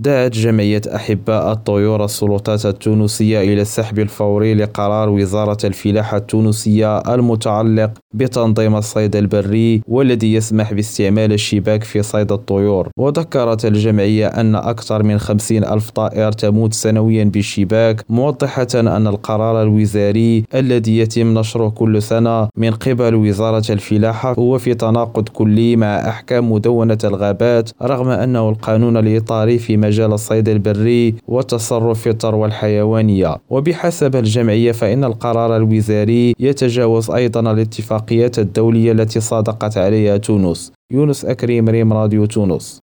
دعت جمعية أحباء الطيور السلطات التونسية إلى السحب الفوري لقرار وزارة الفلاحة التونسية المتعلق بتنظيم الصيد البري والذي يسمح باستعمال الشباك في صيد الطيور. وذكرت الجمعية أن أكثر من خمسين ألف طائر تموت سنويا بالشباك موضحة أن القرار الوزاري الذي يتم نشره كل سنة من قبل وزارة الفلاحة هو في تناقض كلي مع أحكام مدونة الغابات رغم أنه القانون الإطاري في مجال الصيد البري والتصرف في الثروة الحيوانية وبحسب الجمعية فإن القرار الوزاري يتجاوز أيضا الاتفاقيات الدولية التي صادقت عليها تونس. يونس أكريم ريم راديو تونس.